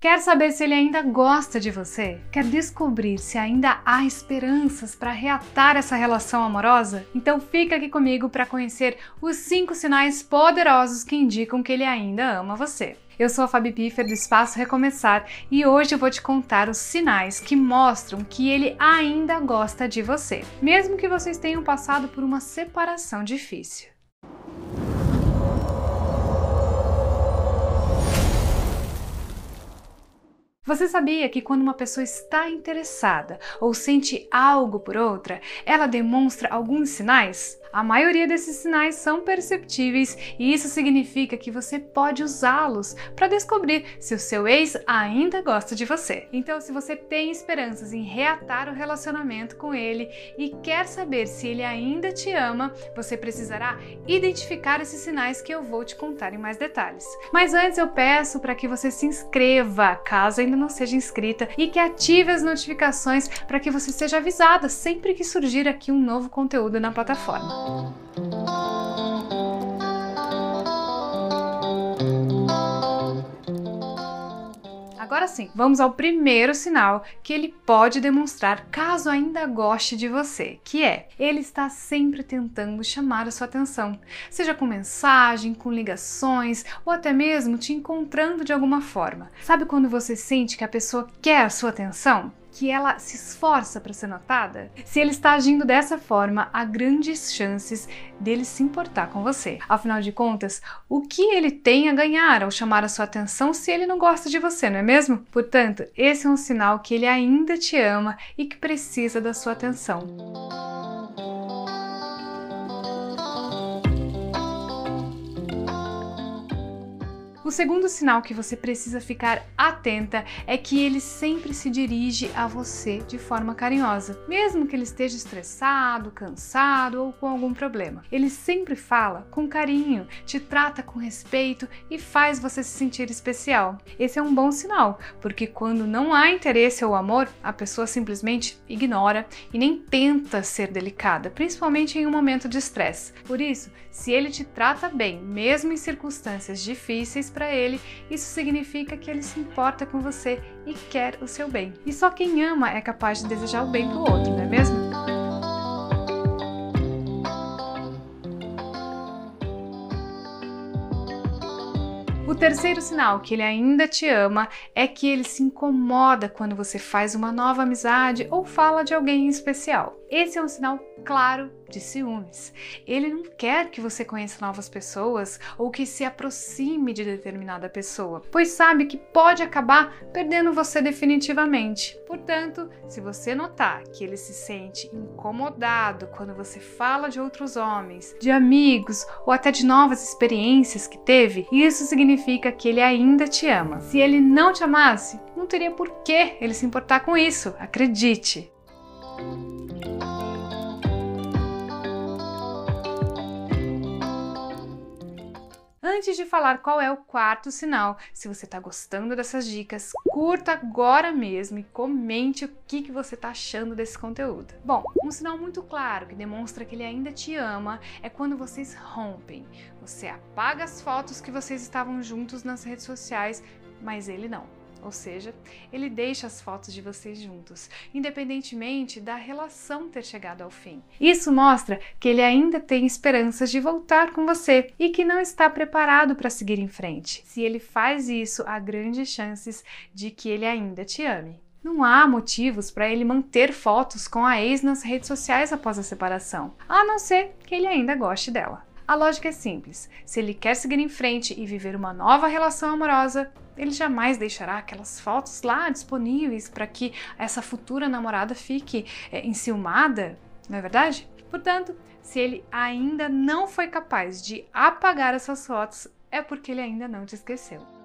Quer saber se ele ainda gosta de você? Quer descobrir se ainda há esperanças para reatar essa relação amorosa? Então fica aqui comigo para conhecer os 5 sinais poderosos que indicam que ele ainda ama você. Eu sou a Fabi Piffer do Espaço Recomeçar e hoje eu vou te contar os sinais que mostram que ele ainda gosta de você, mesmo que vocês tenham passado por uma separação difícil. Você sabia que quando uma pessoa está interessada ou sente algo por outra, ela demonstra alguns sinais? A maioria desses sinais são perceptíveis e isso significa que você pode usá-los para descobrir se o seu ex ainda gosta de você. Então, se você tem esperanças em reatar o relacionamento com ele e quer saber se ele ainda te ama, você precisará identificar esses sinais que eu vou te contar em mais detalhes. Mas antes eu peço para que você se inscreva, caso ainda não seja inscrita, e que ative as notificações para que você seja avisada sempre que surgir aqui um novo conteúdo na plataforma. Agora sim, vamos ao primeiro sinal que ele pode demonstrar caso ainda goste de você, que é ele está sempre tentando chamar a sua atenção, seja com mensagem, com ligações ou até mesmo te encontrando de alguma forma. Sabe quando você sente que a pessoa quer a sua atenção? Que ela se esforça para ser notada? Se ele está agindo dessa forma, há grandes chances dele se importar com você. Afinal de contas, o que ele tem a ganhar ao chamar a sua atenção se ele não gosta de você, não é mesmo? Portanto, esse é um sinal que ele ainda te ama e que precisa da sua atenção. O segundo sinal que você precisa ficar atenta é que ele sempre se dirige a você de forma carinhosa, mesmo que ele esteja estressado, cansado ou com algum problema. Ele sempre fala com carinho, te trata com respeito e faz você se sentir especial. Esse é um bom sinal, porque quando não há interesse ou amor, a pessoa simplesmente ignora e nem tenta ser delicada, principalmente em um momento de estresse. Por isso, se ele te trata bem, mesmo em circunstâncias difíceis, para ele, isso significa que ele se importa com você e quer o seu bem. E só quem ama é capaz de desejar o bem para o outro, não é mesmo? O terceiro sinal que ele ainda te ama é que ele se incomoda quando você faz uma nova amizade ou fala de alguém em especial. Esse é um sinal claro de ciúmes. Ele não quer que você conheça novas pessoas ou que se aproxime de determinada pessoa, pois sabe que pode acabar perdendo você definitivamente. Portanto, se você notar que ele se sente incomodado quando você fala de outros homens, de amigos ou até de novas experiências que teve, isso significa que ele ainda te ama. Se ele não te amasse, não teria por que ele se importar com isso, acredite. Antes de falar qual é o quarto sinal, se você está gostando dessas dicas, curta agora mesmo e comente o que, que você está achando desse conteúdo. Bom, um sinal muito claro que demonstra que ele ainda te ama é quando vocês rompem. Você apaga as fotos que vocês estavam juntos nas redes sociais, mas ele não. Ou seja, ele deixa as fotos de vocês juntos, independentemente da relação ter chegado ao fim. Isso mostra que ele ainda tem esperanças de voltar com você e que não está preparado para seguir em frente. Se ele faz isso, há grandes chances de que ele ainda te ame. Não há motivos para ele manter fotos com a ex nas redes sociais após a separação, a não ser que ele ainda goste dela. A lógica é simples: se ele quer seguir em frente e viver uma nova relação amorosa, ele jamais deixará aquelas fotos lá disponíveis para que essa futura namorada fique é, enciumada, não é verdade? Portanto, se ele ainda não foi capaz de apagar essas fotos, é porque ele ainda não te esqueceu.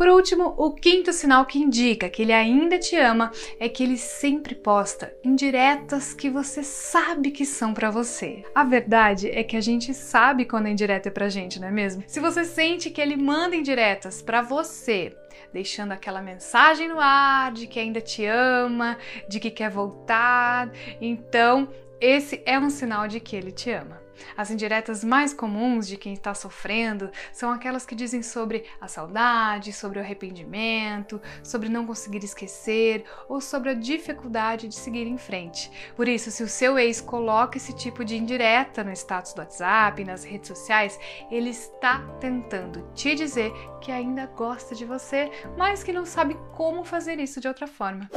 Por último, o quinto sinal que indica que ele ainda te ama é que ele sempre posta indiretas que você sabe que são para você. A verdade é que a gente sabe quando a indireta é pra gente, não é mesmo? Se você sente que ele manda indiretas para você, deixando aquela mensagem no ar de que ainda te ama, de que quer voltar, então esse é um sinal de que ele te ama. As indiretas mais comuns de quem está sofrendo são aquelas que dizem sobre a saudade, sobre o arrependimento, sobre não conseguir esquecer ou sobre a dificuldade de seguir em frente. Por isso, se o seu ex coloca esse tipo de indireta no status do WhatsApp, nas redes sociais, ele está tentando te dizer que ainda gosta de você, mas que não sabe como fazer isso de outra forma.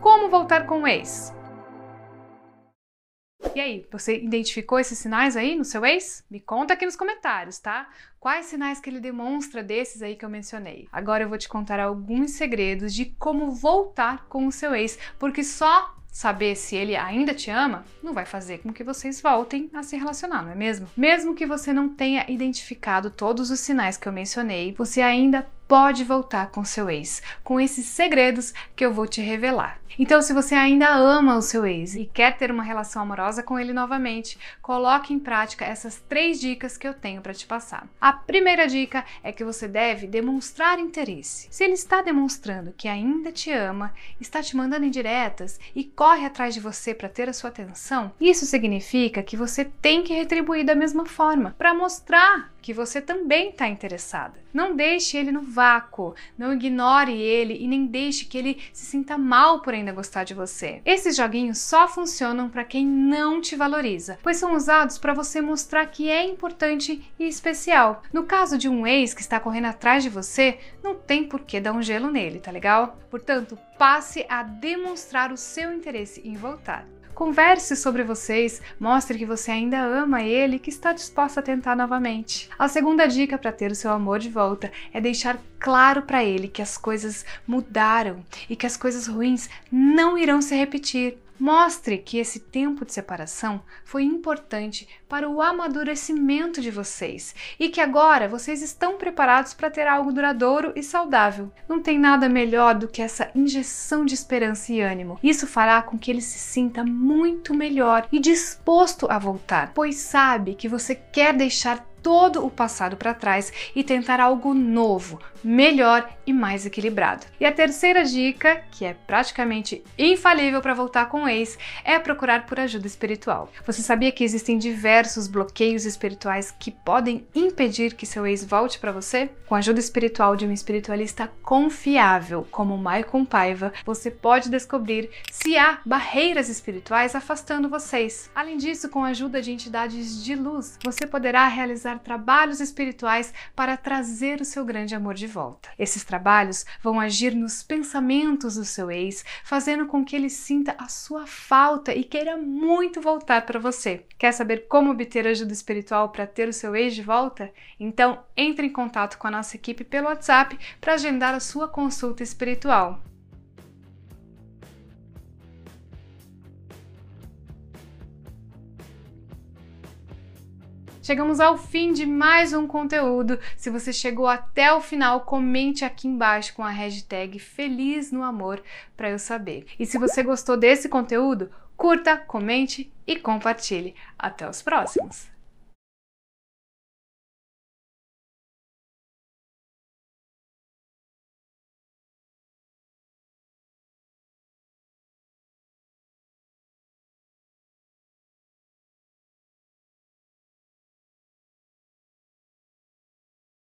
Como voltar com o ex? E aí, você identificou esses sinais aí no seu ex? Me conta aqui nos comentários, tá? Quais sinais que ele demonstra desses aí que eu mencionei? Agora eu vou te contar alguns segredos de como voltar com o seu ex, porque só saber se ele ainda te ama não vai fazer com que vocês voltem a se relacionar, não é mesmo? Mesmo que você não tenha identificado todos os sinais que eu mencionei, você ainda pode voltar com seu ex, com esses segredos que eu vou te revelar. Então, se você ainda ama o seu ex e quer ter uma relação amorosa com ele novamente, coloque em prática essas três dicas que eu tenho para te passar. A primeira dica é que você deve demonstrar interesse. Se ele está demonstrando que ainda te ama, está te mandando indiretas e corre atrás de você para ter a sua atenção, isso significa que você tem que retribuir da mesma forma, para mostrar que você também está interessada. Não deixe ele no não ignore ele e nem deixe que ele se sinta mal por ainda gostar de você. Esses joguinhos só funcionam para quem não te valoriza, pois são usados para você mostrar que é importante e especial. No caso de um ex que está correndo atrás de você, não tem por que dar um gelo nele, tá legal? Portanto, passe a demonstrar o seu interesse em voltar. Converse sobre vocês, mostre que você ainda ama ele e que está disposta a tentar novamente. A segunda dica para ter o seu amor de volta é deixar claro para ele que as coisas mudaram e que as coisas ruins não irão se repetir. Mostre que esse tempo de separação foi importante para o amadurecimento de vocês e que agora vocês estão preparados para ter algo duradouro e saudável. Não tem nada melhor do que essa injeção de esperança e ânimo. Isso fará com que ele se sinta muito melhor e disposto a voltar, pois sabe que você quer deixar todo o passado para trás e tentar algo novo, melhor e mais equilibrado. E a terceira dica, que é praticamente infalível para voltar com o ex, é procurar por ajuda espiritual. Você sabia que existem diversos bloqueios espirituais que podem impedir que seu ex volte para você? Com a ajuda espiritual de um espiritualista confiável, como Maicon Paiva, você pode descobrir se há barreiras espirituais afastando vocês. Além disso, com a ajuda de entidades de luz, você poderá realizar trabalhos espirituais para trazer o seu grande amor de volta. Esses trabalhos vão agir nos pensamentos do seu ex, fazendo com que ele sinta a sua falta e queira muito voltar para você. Quer saber como obter ajuda espiritual para ter o seu ex de volta? Então, entre em contato com a nossa equipe pelo WhatsApp para agendar a sua consulta espiritual. Chegamos ao fim de mais um conteúdo. Se você chegou até o final, comente aqui embaixo com a hashtag Feliz no Amor para eu saber. E se você gostou desse conteúdo, curta, comente e compartilhe. Até os próximos!